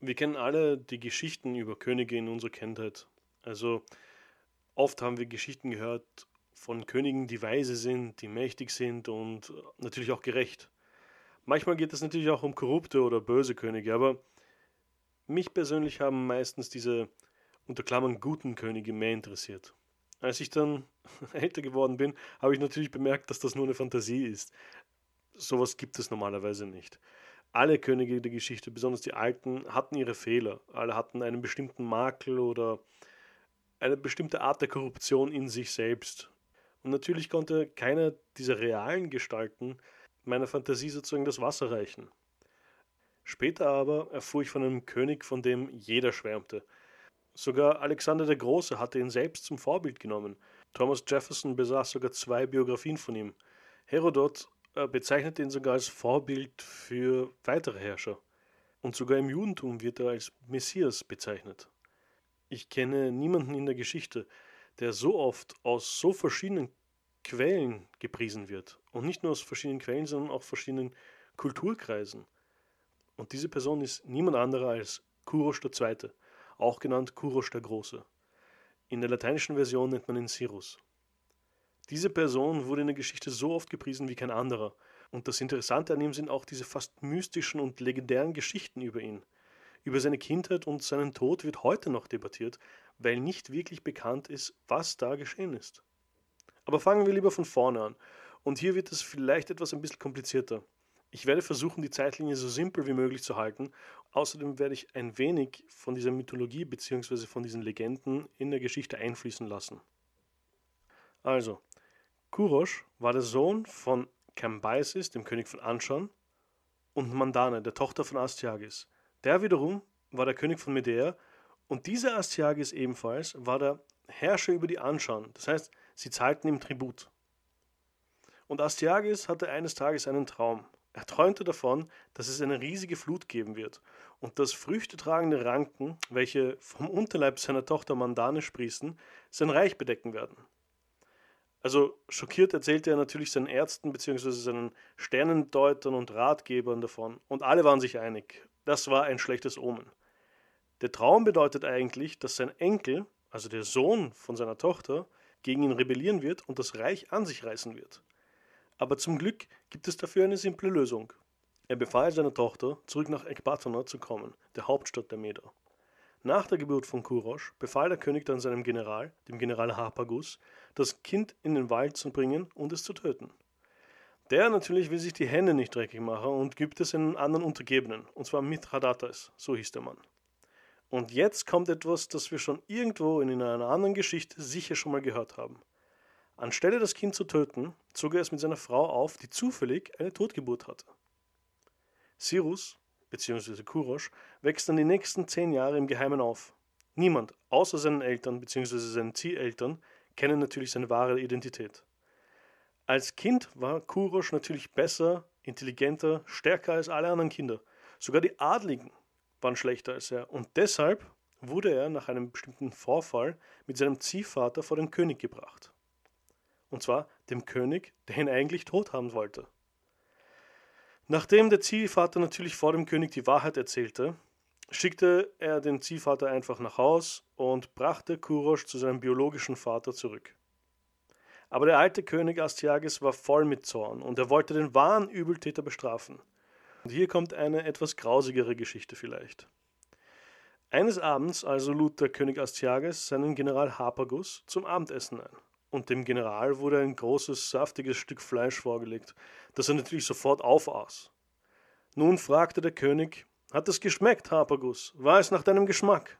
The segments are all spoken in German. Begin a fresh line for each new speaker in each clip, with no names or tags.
Wir kennen alle die Geschichten über Könige in unserer Kindheit. Also oft haben wir Geschichten gehört von Königen, die weise sind, die mächtig sind und natürlich auch gerecht. Manchmal geht es natürlich auch um korrupte oder böse Könige, aber mich persönlich haben meistens diese unter Klammern guten Könige mehr interessiert. Als ich dann älter geworden bin, habe ich natürlich bemerkt, dass das nur eine Fantasie ist. Sowas gibt es normalerweise nicht. Alle Könige der Geschichte, besonders die alten, hatten ihre Fehler. Alle hatten einen bestimmten Makel oder eine bestimmte Art der Korruption in sich selbst. Und natürlich konnte keiner dieser realen Gestalten meiner Fantasie sozusagen das Wasser reichen. Später aber erfuhr ich von einem König, von dem jeder schwärmte. Sogar Alexander der Große hatte ihn selbst zum Vorbild genommen. Thomas Jefferson besaß sogar zwei Biografien von ihm. Herodot bezeichnet ihn sogar als Vorbild für weitere Herrscher. Und sogar im Judentum wird er als Messias bezeichnet. Ich kenne niemanden in der Geschichte, der so oft aus so verschiedenen Quellen gepriesen wird. Und nicht nur aus verschiedenen Quellen, sondern auch verschiedenen Kulturkreisen. Und diese Person ist niemand anderer als Kurosch II., auch genannt Kurosch der Große. In der lateinischen Version nennt man ihn Cyrus. Diese Person wurde in der Geschichte so oft gepriesen wie kein anderer. Und das Interessante an ihm sind auch diese fast mystischen und legendären Geschichten über ihn. Über seine Kindheit und seinen Tod wird heute noch debattiert, weil nicht wirklich bekannt ist, was da geschehen ist. Aber fangen wir lieber von vorne an. Und hier wird es vielleicht etwas ein bisschen komplizierter. Ich werde versuchen, die Zeitlinie so simpel wie möglich zu halten. Außerdem werde ich ein wenig von dieser Mythologie bzw. von diesen Legenden in der Geschichte einfließen lassen. Also, Kurosch war der Sohn von Cambyses, dem König von Anschan, und Mandane, der Tochter von Astyages. Der wiederum war der König von Medea und dieser Astyages ebenfalls war der Herrscher über die Anschan. Das heißt, sie zahlten ihm Tribut. Und Astyages hatte eines Tages einen Traum. Er träumte davon, dass es eine riesige Flut geben wird und dass früchtetragende Ranken, welche vom Unterleib seiner Tochter Mandane sprießen, sein Reich bedecken werden. Also schockiert erzählte er natürlich seinen Ärzten bzw. seinen Sternendeutern und Ratgebern davon, und alle waren sich einig, das war ein schlechtes Omen. Der Traum bedeutet eigentlich, dass sein Enkel, also der Sohn von seiner Tochter, gegen ihn rebellieren wird und das Reich an sich reißen wird. Aber zum Glück gibt es dafür eine simple Lösung. Er befahl seiner Tochter, zurück nach Ekbatana zu kommen, der Hauptstadt der Meder. Nach der Geburt von Kurosch befahl der König dann seinem General, dem General Harpagus, das Kind in den Wald zu bringen und es zu töten. Der natürlich will sich die Hände nicht dreckig machen und gibt es einen anderen Untergebenen, und zwar Mithridates, so hieß der Mann. Und jetzt kommt etwas, das wir schon irgendwo in einer anderen Geschichte sicher schon mal gehört haben. Anstelle das Kind zu töten, zog er es mit seiner Frau auf, die zufällig eine Totgeburt hatte. Cyrus, bzw. Kurosch, wächst dann die nächsten zehn Jahre im Geheimen auf. Niemand, außer seinen Eltern bzw. seinen Zieheltern, kennen natürlich seine wahre Identität. Als Kind war Kurosch natürlich besser, intelligenter, stärker als alle anderen Kinder. Sogar die Adligen waren schlechter als er. Und deshalb wurde er nach einem bestimmten Vorfall mit seinem Ziehvater vor den König gebracht. Und zwar dem König, der ihn eigentlich tot haben wollte. Nachdem der Ziehvater natürlich vor dem König die Wahrheit erzählte, schickte er den Ziehvater einfach nach Haus und brachte Kurosch zu seinem biologischen Vater zurück. Aber der alte König Astyages war voll mit Zorn und er wollte den wahren Übeltäter bestrafen. Und hier kommt eine etwas grausigere Geschichte vielleicht. Eines Abends also lud der König Astyages seinen General Harpagus zum Abendessen ein und dem General wurde ein großes, saftiges Stück Fleisch vorgelegt, das er natürlich sofort aufaß. Nun fragte der König, hat es geschmeckt, Harpagus? War es nach deinem Geschmack?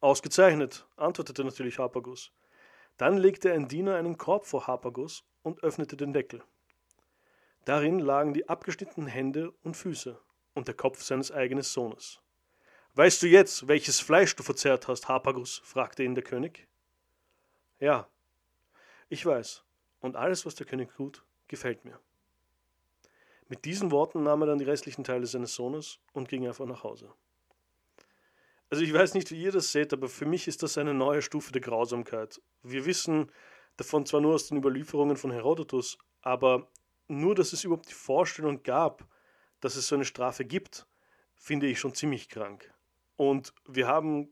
Ausgezeichnet, antwortete natürlich Harpagus. Dann legte ein Diener einen Korb vor Harpagus und öffnete den Deckel. Darin lagen die abgeschnittenen Hände und Füße und der Kopf seines eigenen Sohnes. Weißt du jetzt, welches Fleisch du verzehrt hast, Harpagus? fragte ihn der König. Ja, ich weiß, und alles, was der König tut, gefällt mir. Mit diesen Worten nahm er dann die restlichen Teile seines Sohnes und ging einfach nach Hause. Also ich weiß nicht, wie ihr das seht, aber für mich ist das eine neue Stufe der Grausamkeit. Wir wissen davon zwar nur aus den Überlieferungen von Herodotus, aber nur, dass es überhaupt die Vorstellung gab, dass es so eine Strafe gibt, finde ich schon ziemlich krank. Und wir haben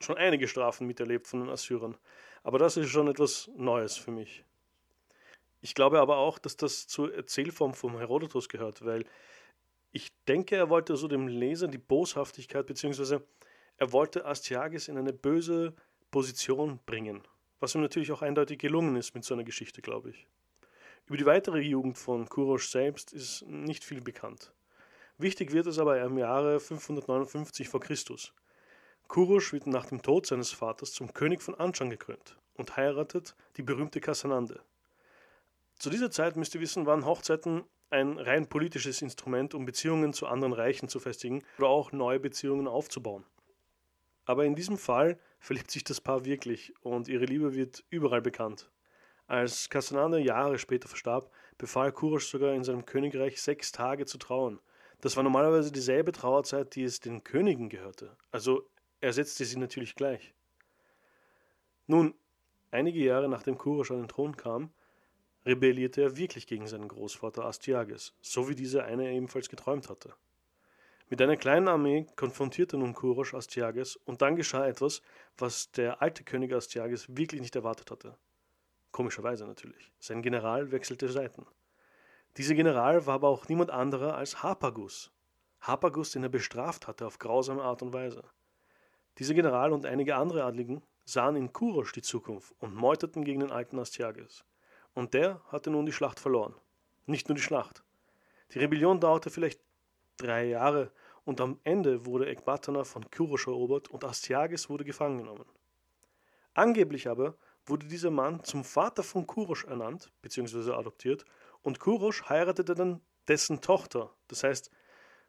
schon einige Strafen miterlebt von den Assyrern. Aber das ist schon etwas Neues für mich. Ich glaube aber auch, dass das zur Erzählform von Herodotus gehört, weil ich denke, er wollte so dem Leser die Boshaftigkeit, beziehungsweise er wollte Astyages in eine böse Position bringen, was ihm natürlich auch eindeutig gelungen ist mit so einer Geschichte, glaube ich. Über die weitere Jugend von Kurosh selbst ist nicht viel bekannt. Wichtig wird es aber im Jahre 559 v. Chr. Kurosh wird nach dem Tod seines Vaters zum König von Anshan gekrönt und heiratet die berühmte Kassanande. Zu dieser Zeit müsst ihr wissen, waren Hochzeiten ein rein politisches Instrument, um Beziehungen zu anderen Reichen zu festigen oder auch neue Beziehungen aufzubauen. Aber in diesem Fall verliebt sich das Paar wirklich und ihre Liebe wird überall bekannt. Als Casananda Jahre später verstarb, befahl Kurosh sogar in seinem Königreich sechs Tage zu trauern. Das war normalerweise dieselbe Trauerzeit, die es den Königen gehörte. Also ersetzte sie natürlich gleich. Nun, einige Jahre nachdem Kurosh an den Thron kam, rebellierte er wirklich gegen seinen Großvater Astyages, so wie dieser eine ebenfalls geträumt hatte. Mit einer kleinen Armee konfrontierte nun Kurosh Astyages und dann geschah etwas, was der alte König Astyages wirklich nicht erwartet hatte. Komischerweise natürlich. Sein General wechselte Seiten. Dieser General war aber auch niemand anderer als Harpagus. Harpagus, den er bestraft hatte auf grausame Art und Weise. Dieser General und einige andere Adligen sahen in Kurosh die Zukunft und meuterten gegen den alten Astyages. Und der hatte nun die Schlacht verloren. Nicht nur die Schlacht. Die Rebellion dauerte vielleicht drei Jahre und am Ende wurde Ekbatana von Kurosh erobert und Astyages wurde gefangen genommen. Angeblich aber wurde dieser Mann zum Vater von Kurosh ernannt bzw. adoptiert und Kurosh heiratete dann dessen Tochter, das heißt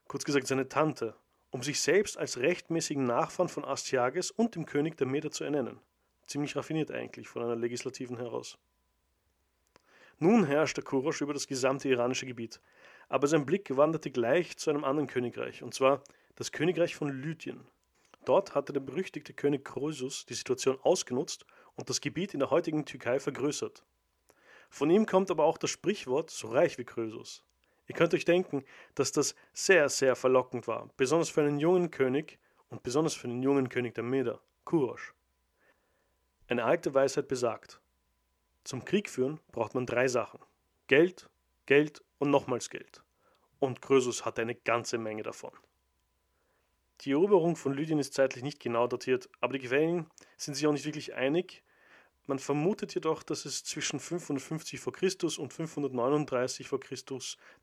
kurz gesagt seine Tante, um sich selbst als rechtmäßigen Nachfahren von Astyages und dem König der Meder zu ernennen. Ziemlich raffiniert eigentlich von einer legislativen heraus. Nun herrschte Kurosh über das gesamte iranische Gebiet, aber sein Blick wanderte gleich zu einem anderen Königreich, und zwar das Königreich von Lydien. Dort hatte der berüchtigte König Croesus die Situation ausgenutzt und das Gebiet in der heutigen Türkei vergrößert. Von ihm kommt aber auch das Sprichwort so reich wie Croesus. Ihr könnt euch denken, dass das sehr, sehr verlockend war, besonders für einen jungen König und besonders für den jungen König der Meder, Kurosh. Eine alte Weisheit besagt, zum Krieg führen braucht man drei Sachen. Geld, Geld und nochmals Geld. Und Krösus hatte eine ganze Menge davon. Die Eroberung von Lydien ist zeitlich nicht genau datiert, aber die Quellen sind sich auch nicht wirklich einig. Man vermutet jedoch, dass es zwischen 550 v. Chr. und 539 v. Chr.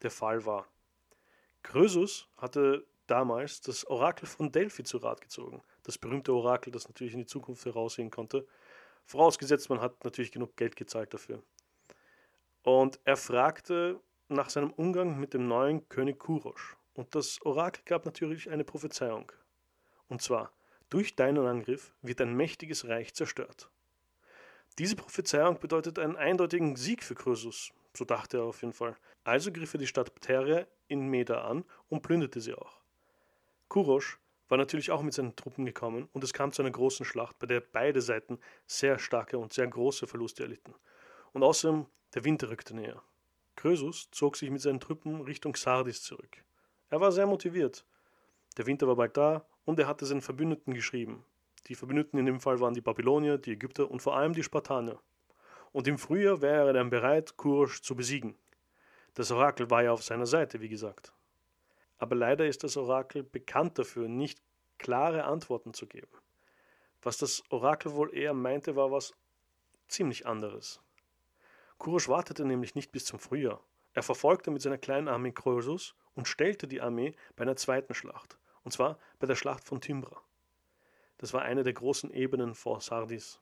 der Fall war. Krösus hatte damals das Orakel von Delphi zu Rat gezogen, das berühmte Orakel, das natürlich in die Zukunft heraussehen konnte, Vorausgesetzt, man hat natürlich genug Geld gezahlt dafür. Und er fragte nach seinem Umgang mit dem neuen König Kurosch. Und das Orakel gab natürlich eine Prophezeiung. Und zwar, durch deinen Angriff wird ein mächtiges Reich zerstört. Diese Prophezeiung bedeutet einen eindeutigen Sieg für Krösus, so dachte er auf jeden Fall. Also griff er die Stadt Pteria in Meda an und plünderte sie auch. Kurosch war natürlich auch mit seinen Truppen gekommen und es kam zu einer großen Schlacht, bei der beide Seiten sehr starke und sehr große Verluste erlitten. Und außerdem, der Winter rückte näher. Krösus zog sich mit seinen Truppen Richtung Sardis zurück. Er war sehr motiviert. Der Winter war bald da und er hatte seinen Verbündeten geschrieben. Die Verbündeten in dem Fall waren die Babylonier, die Ägypter und vor allem die Spartaner. Und im Frühjahr wäre er dann bereit, Kurosch zu besiegen. Das Orakel war ja auf seiner Seite, wie gesagt aber leider ist das Orakel bekannt dafür, nicht klare Antworten zu geben. Was das Orakel wohl eher meinte, war was ziemlich anderes. Kurosch wartete nämlich nicht bis zum Frühjahr. Er verfolgte mit seiner kleinen Armee Croesus und stellte die Armee bei einer zweiten Schlacht, und zwar bei der Schlacht von Timbra. Das war eine der großen Ebenen vor Sardis.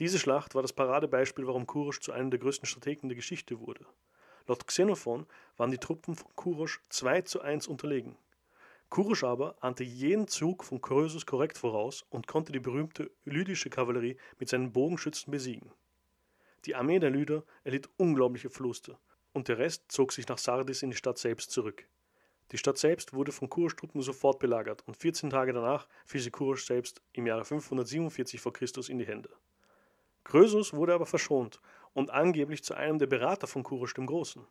Diese Schlacht war das Paradebeispiel, warum Kurosch zu einem der größten Strategen der Geschichte wurde. Laut Xenophon waren die Truppen von Kurosch 2 zu 1 unterlegen. Kurosch aber ahnte jeden Zug von Krösus korrekt voraus und konnte die berühmte lydische Kavallerie mit seinen Bogenschützen besiegen. Die Armee der Lyder erlitt unglaubliche Verluste und der Rest zog sich nach Sardis in die Stadt selbst zurück. Die Stadt selbst wurde von Kurosch Truppen sofort belagert und 14 Tage danach fiel sie Kurosch selbst im Jahre 547 v. Chr. in die Hände. Krösus wurde aber verschont und angeblich zu einem der Berater von Kurosch dem Großen.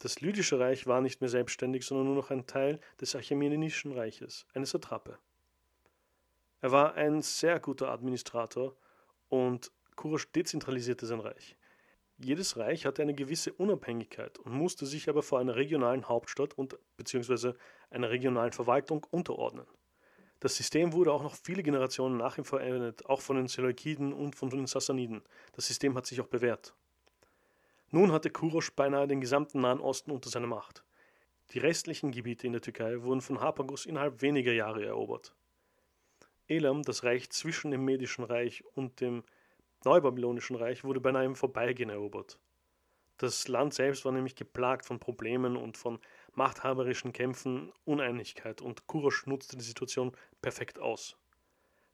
Das Lydische Reich war nicht mehr selbstständig, sondern nur noch ein Teil des Achämenidischen Reiches, eine Satrape. Er war ein sehr guter Administrator und Kurosch dezentralisierte sein Reich. Jedes Reich hatte eine gewisse Unabhängigkeit und musste sich aber vor einer regionalen Hauptstadt und beziehungsweise einer regionalen Verwaltung unterordnen. Das System wurde auch noch viele Generationen nach ihm verwendet, auch von den Seleukiden und von den Sassaniden. Das System hat sich auch bewährt. Nun hatte Kurosch beinahe den gesamten Nahen Osten unter seiner Macht. Die restlichen Gebiete in der Türkei wurden von Harpagus innerhalb weniger Jahre erobert. Elam, das Reich zwischen dem Medischen Reich und dem Neubabylonischen Reich, wurde beinahe im Vorbeigehen erobert. Das Land selbst war nämlich geplagt von Problemen und von machthaberischen Kämpfen, Uneinigkeit und Kurosch nutzte die Situation perfekt aus.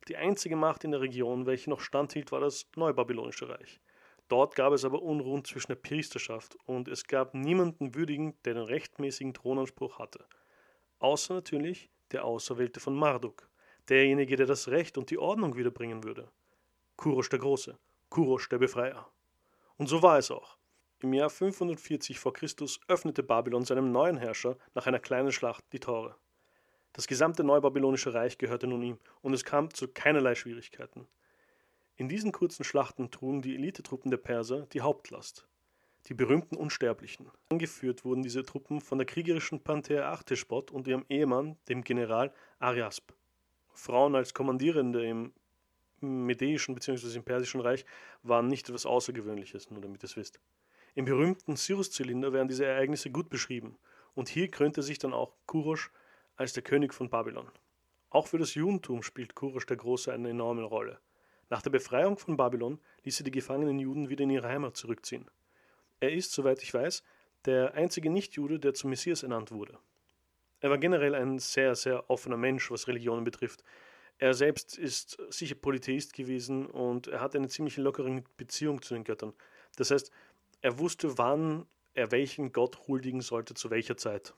Die einzige Macht in der Region, welche noch standhielt, war das Neubabylonische Reich. Dort gab es aber Unruhen zwischen der Priesterschaft und es gab niemanden würdigen, der den rechtmäßigen Thronanspruch hatte. Außer natürlich der Auserwählte von Marduk, derjenige, der das Recht und die Ordnung wiederbringen würde. Kurosch der Große, Kurosch der Befreier. Und so war es auch. Im Jahr 540 v. Chr. öffnete Babylon seinem neuen Herrscher nach einer kleinen Schlacht die Tore. Das gesamte neubabylonische Reich gehörte nun ihm und es kam zu keinerlei Schwierigkeiten. In diesen kurzen Schlachten trugen die Elitetruppen der Perser die Hauptlast. Die berühmten Unsterblichen. Angeführt wurden diese Truppen von der kriegerischen Panthea Artespot und ihrem Ehemann, dem General Ariasp. Frauen als Kommandierende im Medäischen bzw. im Persischen Reich waren nicht etwas Außergewöhnliches, nur damit ihr es wisst. Im berühmten Cyrus-Zylinder werden diese Ereignisse gut beschrieben, und hier krönte sich dann auch Kurosch als der König von Babylon. Auch für das Judentum spielt Kurosch der Große eine enorme Rolle. Nach der Befreiung von Babylon ließ er die gefangenen Juden wieder in ihre Heimat zurückziehen. Er ist, soweit ich weiß, der einzige Nichtjude, der zum Messias ernannt wurde. Er war generell ein sehr, sehr offener Mensch, was Religionen betrifft. Er selbst ist sicher Polytheist gewesen und er hatte eine ziemlich lockere Beziehung zu den Göttern. Das heißt, er wusste, wann er welchen Gott huldigen sollte, zu welcher Zeit.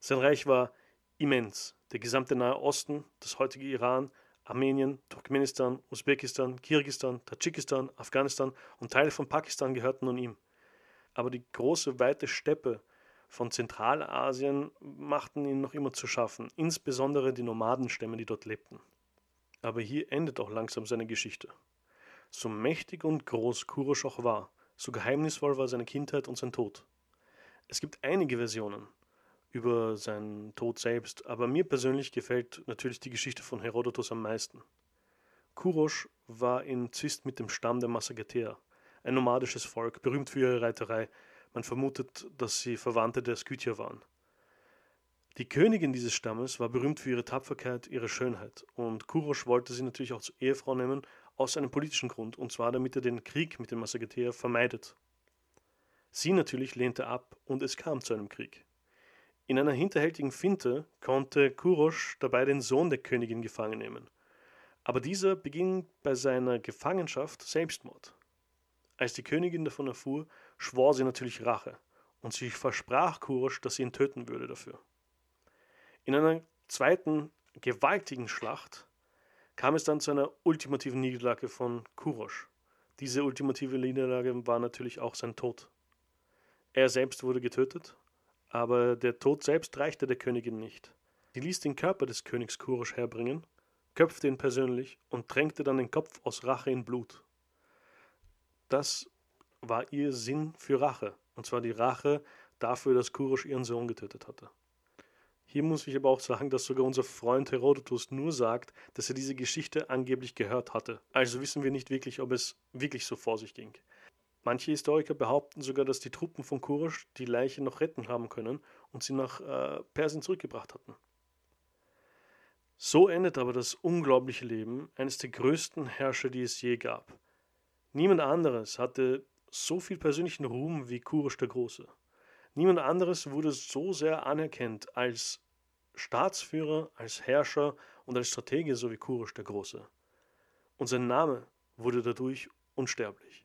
Sein Reich war immens. Der gesamte Nahe Osten, das heutige Iran, Armenien, Turkmenistan, Usbekistan, Kirgistan, Tadschikistan, Afghanistan und Teile von Pakistan gehörten nun ihm. Aber die große, weite Steppe von Zentralasien machten ihn noch immer zu schaffen, insbesondere die Nomadenstämme, die dort lebten. Aber hier endet auch langsam seine Geschichte. So mächtig und groß Kurosch auch war, so geheimnisvoll war seine Kindheit und sein Tod. Es gibt einige Versionen, über seinen Tod selbst, aber mir persönlich gefällt natürlich die Geschichte von Herodotus am meisten. Kurosch war in Zwist mit dem Stamm der Massageter, ein nomadisches Volk, berühmt für ihre Reiterei. Man vermutet, dass sie Verwandte der Skythier waren. Die Königin dieses Stammes war berühmt für ihre Tapferkeit, ihre Schönheit, und Kurosch wollte sie natürlich auch zur Ehefrau nehmen, aus einem politischen Grund, und zwar damit er den Krieg mit den Massageter vermeidet. Sie natürlich lehnte ab, und es kam zu einem Krieg. In einer hinterhältigen Finte konnte Kurosch dabei den Sohn der Königin gefangen nehmen. Aber dieser beging bei seiner Gefangenschaft Selbstmord. Als die Königin davon erfuhr, schwor sie natürlich Rache und sie versprach Kurosch, dass sie ihn töten würde dafür. In einer zweiten gewaltigen Schlacht kam es dann zu einer ultimativen Niederlage von Kurosch. Diese ultimative Niederlage war natürlich auch sein Tod. Er selbst wurde getötet aber der Tod selbst reichte der Königin nicht. Sie ließ den Körper des Königs Kurosch herbringen, köpfte ihn persönlich und tränkte dann den Kopf aus Rache in Blut. Das war ihr Sinn für Rache, und zwar die Rache dafür, dass Kurosch ihren Sohn getötet hatte. Hier muss ich aber auch sagen, dass sogar unser Freund Herodotus nur sagt, dass er diese Geschichte angeblich gehört hatte. Also wissen wir nicht wirklich, ob es wirklich so vor sich ging. Manche Historiker behaupten sogar, dass die Truppen von Kurosch die Leiche noch retten haben können und sie nach äh, Persien zurückgebracht hatten. So endet aber das unglaubliche Leben eines der größten Herrscher, die es je gab. Niemand anderes hatte so viel persönlichen Ruhm wie Kurosch der Große. Niemand anderes wurde so sehr anerkannt als Staatsführer, als Herrscher und als Stratege so wie Kurosch der Große. Und sein Name wurde dadurch unsterblich.